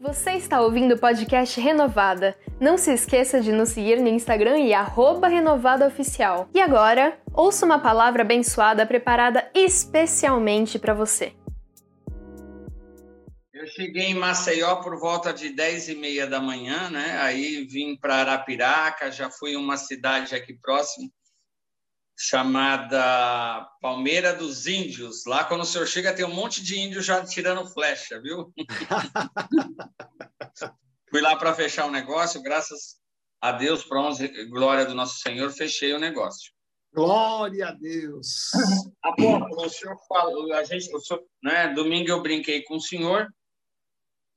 Você está ouvindo o podcast Renovada. Não se esqueça de nos seguir no Instagram e renovadaoficial. E agora, ouça uma palavra abençoada preparada especialmente para você. Eu cheguei em Maceió por volta de 10 e meia da manhã, né? Aí vim para Arapiraca, já fui uma cidade aqui próximo, chamada Palmeira dos Índios. Lá, quando o senhor chega, tem um monte de índios já tirando flecha, viu? Fui lá para fechar o um negócio, graças a Deus, para honra glória do nosso Senhor, fechei o negócio. Glória a Deus. Apóstolo, o senhor falou, a gente, o senhor, né, domingo eu brinquei com o senhor,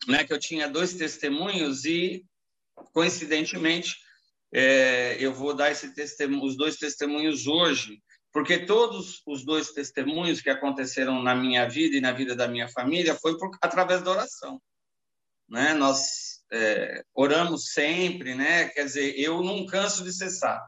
né, que eu tinha dois testemunhos e, coincidentemente, é, eu vou dar esse testemunho, os dois testemunhos hoje, porque todos os dois testemunhos que aconteceram na minha vida e na vida da minha família foi por, através da oração. Né? Nós é, oramos sempre, né? quer dizer, eu não canso de cessar.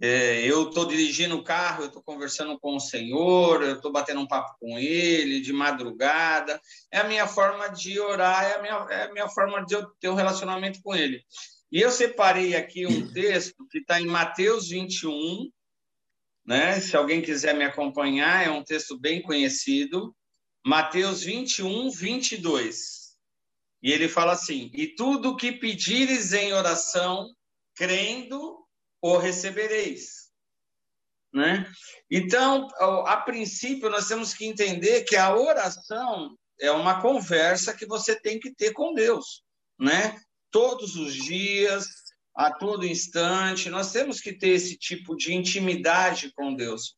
É, eu estou dirigindo o carro, eu estou conversando com o Senhor, eu estou batendo um papo com Ele de madrugada. É a minha forma de orar, é a minha, é a minha forma de eu ter um relacionamento com Ele. E eu separei aqui um texto que está em Mateus 21, né? Se alguém quiser me acompanhar, é um texto bem conhecido. Mateus 21, 22. E ele fala assim: E tudo que pedires em oração, crendo, o recebereis. Né? Então, a princípio, nós temos que entender que a oração é uma conversa que você tem que ter com Deus, né? Todos os dias, a todo instante. Nós temos que ter esse tipo de intimidade com Deus,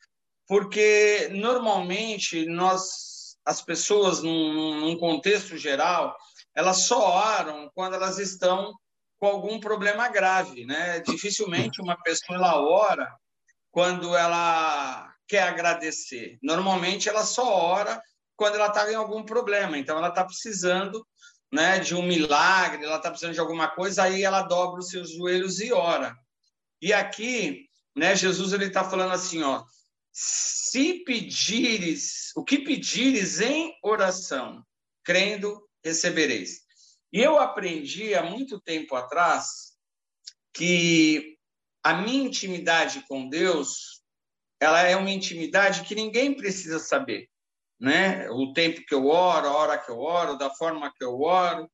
porque normalmente nós, as pessoas, num, num contexto geral, elas só oram quando elas estão com algum problema grave, né? Dificilmente uma pessoa ela ora quando ela quer agradecer. Normalmente ela só ora quando ela está em algum problema. Então ela está precisando né, de um milagre, ela está precisando de alguma coisa, aí ela dobra os seus joelhos e ora. E aqui, né, Jesus ele está falando assim, ó, se pedires, o que pedires em oração, crendo, recebereis. E eu aprendi há muito tempo atrás que a minha intimidade com Deus, ela é uma intimidade que ninguém precisa saber né? O tempo que eu oro, a hora que eu oro, da forma que eu oro,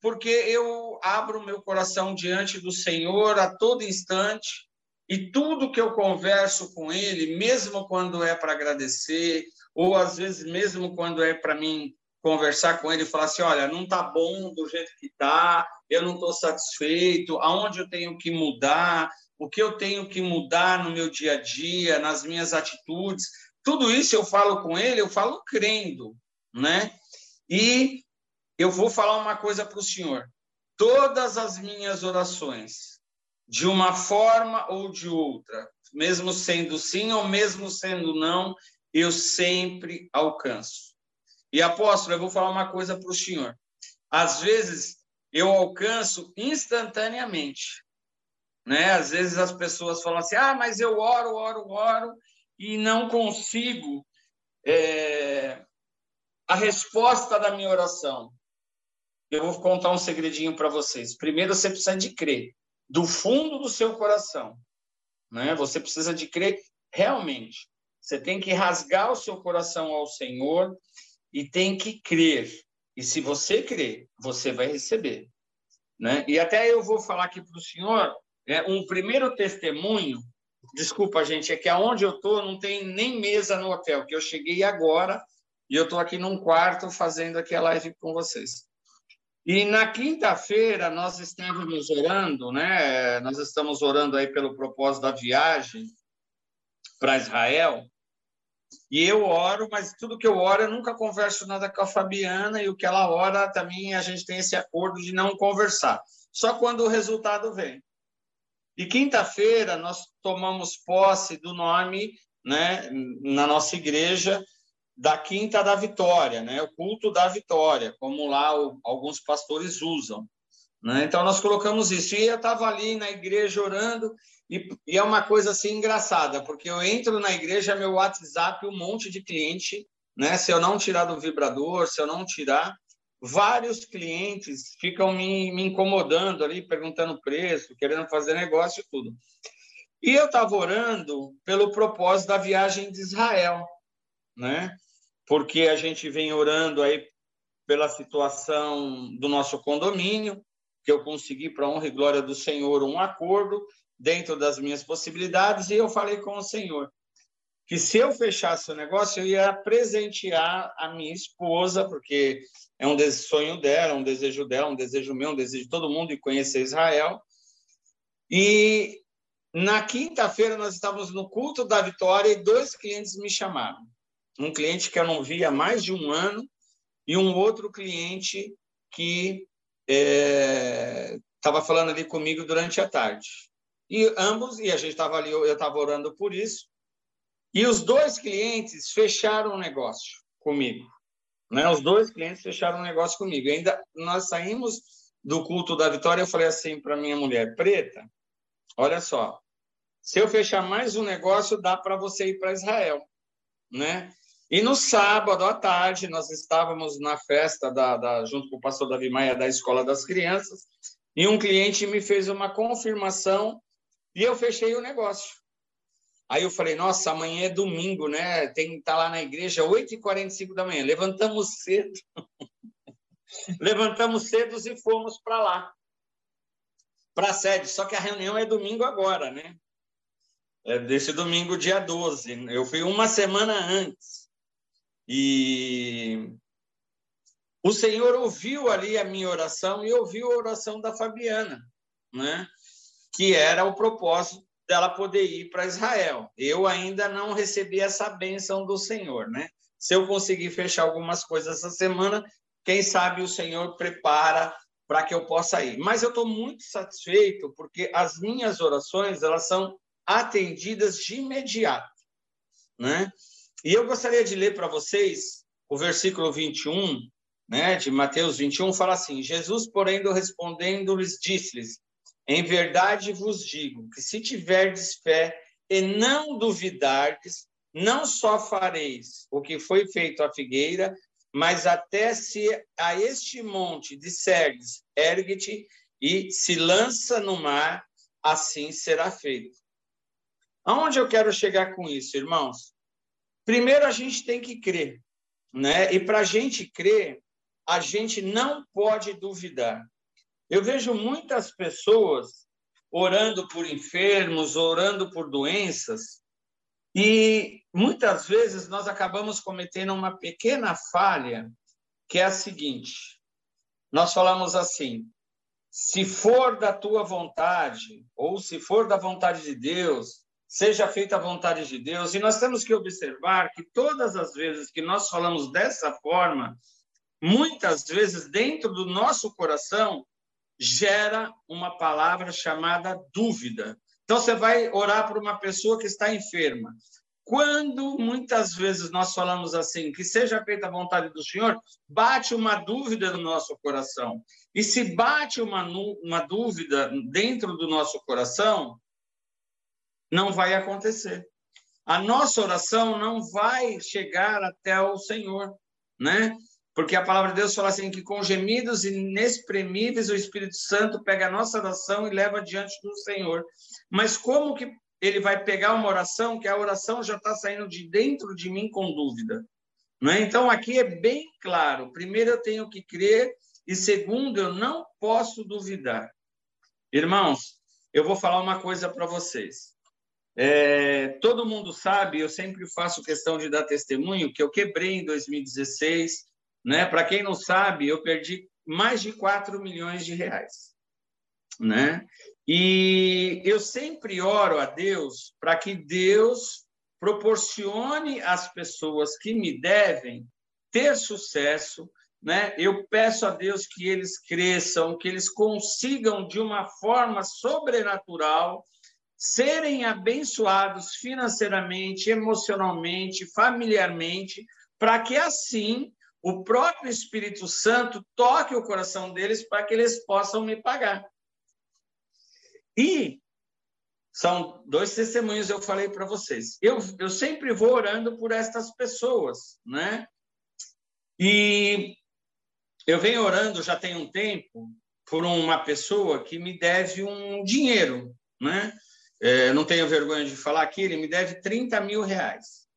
porque eu abro meu coração diante do Senhor a todo instante e tudo que eu converso com Ele, mesmo quando é para agradecer, ou às vezes mesmo quando é para mim conversar com Ele e falar assim, olha, não está bom do jeito que está, eu não estou satisfeito, aonde eu tenho que mudar, o que eu tenho que mudar no meu dia a dia, nas minhas atitudes, tudo isso eu falo com ele, eu falo crendo, né? E eu vou falar uma coisa para o senhor. Todas as minhas orações, de uma forma ou de outra, mesmo sendo sim ou mesmo sendo não, eu sempre alcanço. E apóstolo, eu vou falar uma coisa para o senhor. Às vezes eu alcanço instantaneamente, né? Às vezes as pessoas falam assim: "Ah, mas eu oro, oro, oro e não consigo é, a resposta da minha oração. Eu vou contar um segredinho para vocês. Primeiro, você precisa de crer do fundo do seu coração. Né? Você precisa de crer realmente. Você tem que rasgar o seu coração ao Senhor e tem que crer. E se você crer, você vai receber. Né? E até eu vou falar aqui para o senhor né, um primeiro testemunho Desculpa, gente, é que aonde eu estou não tem nem mesa no hotel, que eu cheguei agora e eu estou aqui num quarto fazendo aqui a live com vocês. E na quinta-feira nós estávamos orando, né? Nós estamos orando aí pelo propósito da viagem para Israel. E eu oro, mas tudo que eu oro eu nunca converso nada com a Fabiana e o que ela ora também a gente tem esse acordo de não conversar. Só quando o resultado vem. E quinta-feira nós tomamos posse do nome, né, na nossa igreja, da Quinta da Vitória, né, o culto da Vitória, como lá o, alguns pastores usam. Né? Então nós colocamos isso. E eu estava ali na igreja orando, e, e, é uma coisa assim engraçada, porque eu entro na igreja, meu WhatsApp, um monte de cliente, né? Se eu não tirar do vibrador, se eu não tirar, vários clientes ficam me, me incomodando ali, perguntando preço, querendo fazer negócio e tudo. E eu estava orando pelo propósito da viagem de Israel, né? Porque a gente vem orando aí pela situação do nosso condomínio, que eu consegui, para honra e glória do Senhor, um acordo dentro das minhas possibilidades, e eu falei com o Senhor que se eu fechasse o negócio, eu ia presentear a minha esposa, porque é um sonho dela, um desejo dela, um desejo meu, um desejo de todo mundo de conhecer Israel. E na quinta-feira nós estávamos no culto da vitória e dois clientes me chamaram. Um cliente que eu não via há mais de um ano e um outro cliente que estava é, falando ali comigo durante a tarde. E ambos, e a gente estava ali, eu estava orando por isso, e os dois clientes fecharam o negócio comigo. Né? Os dois clientes fecharam o negócio comigo. Ainda nós saímos do culto da vitória, eu falei assim para minha mulher, preta, olha só, se eu fechar mais um negócio, dá para você ir para Israel, né? E no sábado à tarde, nós estávamos na festa da, da, junto com o pastor Davi Maia da Escola das Crianças, e um cliente me fez uma confirmação e eu fechei o negócio. Aí eu falei, nossa, amanhã é domingo, né? Tem que estar lá na igreja 8h45 da manhã. Levantamos cedo. Levantamos cedo e fomos para lá, para a sede. Só que a reunião é domingo agora, né? É desse domingo, dia 12. Eu fui uma semana antes. E o Senhor ouviu ali a minha oração e ouviu a oração da Fabiana, né? que era o propósito dela poder ir para Israel. Eu ainda não recebi essa bênção do Senhor. Né? Se eu conseguir fechar algumas coisas essa semana, quem sabe o Senhor prepara para que eu possa ir. Mas eu estou muito satisfeito porque as minhas orações elas são atendidas de imediato. Né? E eu gostaria de ler para vocês o versículo 21, né, de Mateus 21, fala assim: Jesus, porém, respondendo-lhes, disse-lhes: Em verdade vos digo que se tiverdes fé e não duvidardes, não só fareis o que foi feito à figueira, mas até se a este monte disserdes, ergue-te e se lança no mar, assim será feito. Aonde eu quero chegar com isso, irmãos? Primeiro, a gente tem que crer, né? E para a gente crer, a gente não pode duvidar. Eu vejo muitas pessoas orando por enfermos, orando por doenças, e muitas vezes nós acabamos cometendo uma pequena falha, que é a seguinte: nós falamos assim, se for da tua vontade, ou se for da vontade de Deus, seja feita a vontade de Deus. E nós temos que observar que todas as vezes que nós falamos dessa forma, muitas vezes dentro do nosso coração gera uma palavra chamada dúvida. Então você vai orar para uma pessoa que está enferma. Quando muitas vezes nós falamos assim, que seja feita a vontade do Senhor, bate uma dúvida no nosso coração. E se bate uma, uma dúvida dentro do nosso coração, não vai acontecer. A nossa oração não vai chegar até o Senhor, né? Porque a palavra de Deus fala assim que com gemidos inexprimíveis o Espírito Santo pega a nossa oração e leva diante do Senhor. Mas como que ele vai pegar uma oração que a oração já está saindo de dentro de mim com dúvida? Né? Então aqui é bem claro. Primeiro eu tenho que crer e segundo eu não posso duvidar. Irmãos, eu vou falar uma coisa para vocês. É, todo mundo sabe, eu sempre faço questão de dar testemunho, que eu quebrei em 2016. Né? Para quem não sabe, eu perdi mais de 4 milhões de reais. Né? E eu sempre oro a Deus para que Deus proporcione às pessoas que me devem ter sucesso. Né? Eu peço a Deus que eles cresçam, que eles consigam de uma forma sobrenatural serem abençoados financeiramente, emocionalmente, familiarmente, para que assim o próprio Espírito Santo toque o coração deles para que eles possam me pagar. E são dois testemunhos eu falei para vocês. Eu, eu sempre vou orando por estas pessoas, né? E eu venho orando já tem um tempo por uma pessoa que me deve um dinheiro, né? É, não tenho vergonha de falar aqui, ele me deve 30 mil reais.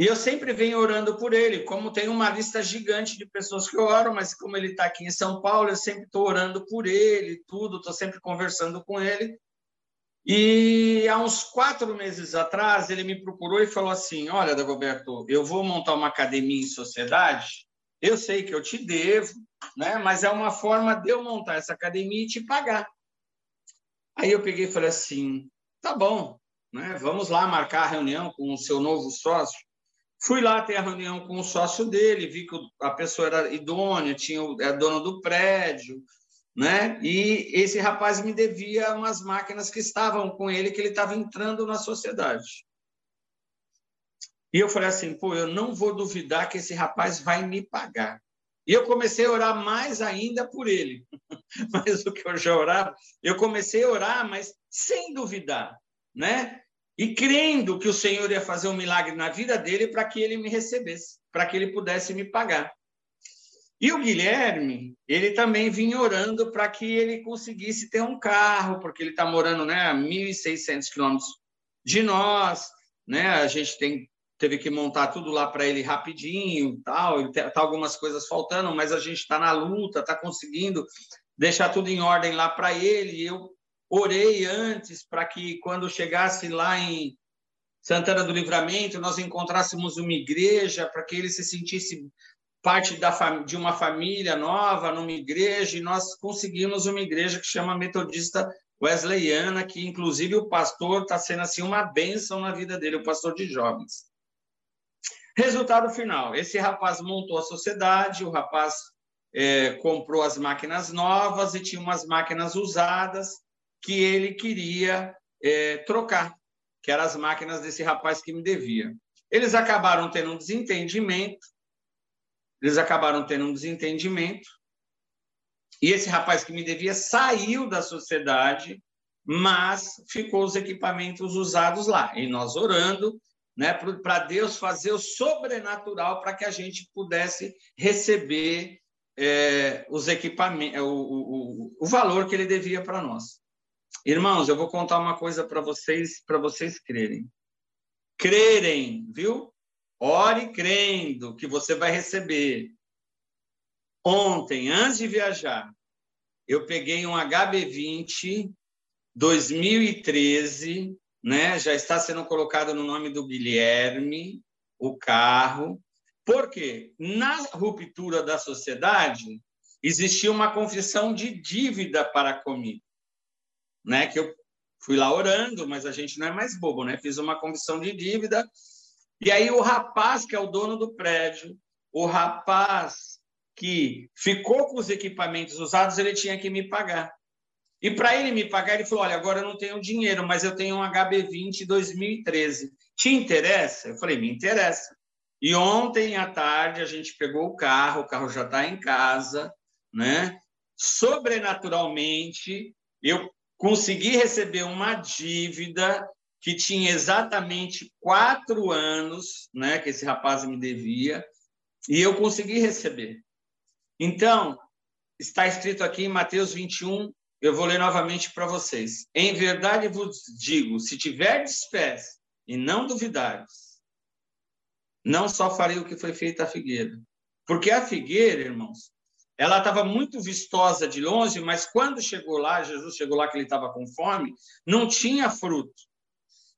E eu sempre venho orando por ele, como tem uma lista gigante de pessoas que eu oro, mas como ele está aqui em São Paulo, eu sempre estou orando por ele, tudo, estou sempre conversando com ele. E há uns quatro meses atrás, ele me procurou e falou assim: Olha, Dagoberto, eu vou montar uma academia em sociedade. Eu sei que eu te devo, né? mas é uma forma de eu montar essa academia e te pagar. Aí eu peguei e falei assim: tá bom, né? vamos lá marcar a reunião com o seu novo sócio. Fui lá ter a reunião com o sócio dele, vi que a pessoa era idônea, tinha é dono do prédio, né? E esse rapaz me devia umas máquinas que estavam com ele, que ele estava entrando na sociedade. E eu falei assim, pô, eu não vou duvidar que esse rapaz vai me pagar. E eu comecei a orar mais ainda por ele. mais do que eu já orava, eu comecei a orar, mas sem duvidar, né? E crendo que o Senhor ia fazer um milagre na vida dele para que ele me recebesse, para que ele pudesse me pagar. E o Guilherme, ele também vinha orando para que ele conseguisse ter um carro, porque ele está morando né, a 1.600 quilômetros de nós, né? A gente tem, teve que montar tudo lá para ele rapidinho, tal, tá algumas coisas faltando, mas a gente está na luta, está conseguindo deixar tudo em ordem lá para ele. E eu orei antes para que quando chegasse lá em Santana do Livramento, nós encontrássemos uma igreja para que ele se sentisse parte da de uma família nova numa igreja e nós conseguimos uma igreja que chama Metodista Wesleyana, que inclusive o pastor está sendo assim uma bênção na vida dele, o pastor de jovens. Resultado final: esse rapaz montou a sociedade, o rapaz é, comprou as máquinas novas e tinha umas máquinas usadas que ele queria é, trocar, que eram as máquinas desse rapaz que me devia. Eles acabaram tendo um desentendimento, eles acabaram tendo um desentendimento, e esse rapaz que me devia saiu da sociedade, mas ficou os equipamentos usados lá. E nós orando, né, para Deus fazer o sobrenatural para que a gente pudesse receber é, os equipamentos, o, o, o valor que ele devia para nós. Irmãos, eu vou contar uma coisa para vocês, para vocês crerem. Crerem, viu? Ore crendo que você vai receber. Ontem, antes de viajar, eu peguei um HB20 2013, né? Já está sendo colocado no nome do Guilherme, o carro. Por quê? Na ruptura da sociedade, existia uma confissão de dívida para comigo né? Que eu fui lá orando, mas a gente não é mais bobo, né? Fiz uma confissão de dívida. E aí o rapaz, que é o dono do prédio, o rapaz que ficou com os equipamentos usados, ele tinha que me pagar. E para ele me pagar, ele falou: Olha, agora eu não tenho dinheiro, mas eu tenho um HB20 2013. Te interessa? Eu falei: Me interessa. E ontem à tarde a gente pegou o carro, o carro já está em casa, né? Sobrenaturalmente, eu consegui receber uma dívida que tinha exatamente quatro anos, né, que esse rapaz me devia, e eu consegui receber. Então, está escrito aqui em Mateus 21, eu vou ler novamente para vocês. Em verdade vos digo, se tiverdes fé e não duvidares, não só farei o que foi feito à figueira. Porque a figueira, irmãos, ela estava muito vistosa de longe, mas quando chegou lá, Jesus chegou lá que ele estava com fome, não tinha fruto.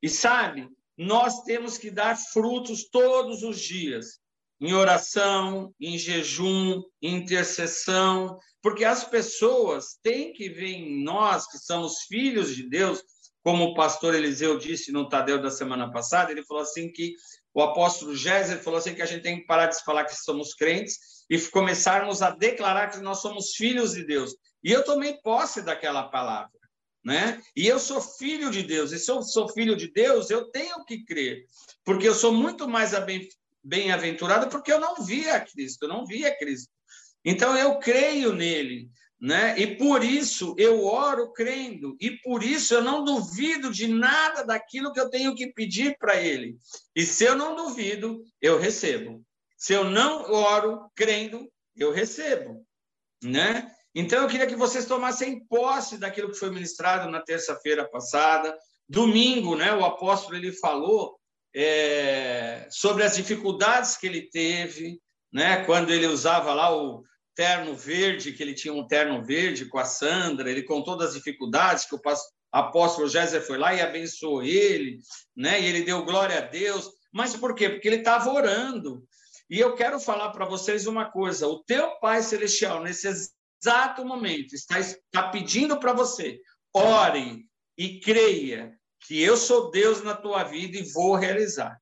E sabe, nós temos que dar frutos todos os dias, em oração, em jejum, em intercessão, porque as pessoas têm que ver em nós, que somos filhos de Deus, como o pastor Eliseu disse no Tadeu da semana passada, ele falou assim que o apóstolo Géser falou assim que a gente tem que parar de falar que somos crentes e começarmos a declarar que nós somos filhos de Deus. E eu tomei posse daquela palavra, né? E eu sou filho de Deus. E se eu sou filho de Deus, eu tenho que crer, porque eu sou muito mais bem-aventurado porque eu não via Cristo, eu não via Cristo. Então eu creio nele, né? E por isso eu oro crendo, e por isso eu não duvido de nada daquilo que eu tenho que pedir para ele. E se eu não duvido, eu recebo. Se eu não oro crendo, eu recebo, né? Então eu queria que vocês tomassem posse daquilo que foi ministrado na terça-feira passada, domingo, né? O apóstolo ele falou é, sobre as dificuldades que ele teve, né? Quando ele usava lá o terno verde, que ele tinha um terno verde com a Sandra, ele contou das dificuldades que o apóstolo Jéssica foi lá e abençoou ele, né? E ele deu glória a Deus. Mas por quê? Porque ele estava orando. E eu quero falar para vocês uma coisa: o teu Pai Celestial, nesse exato momento, está, está pedindo para você, ore e creia que eu sou Deus na tua vida e vou realizar.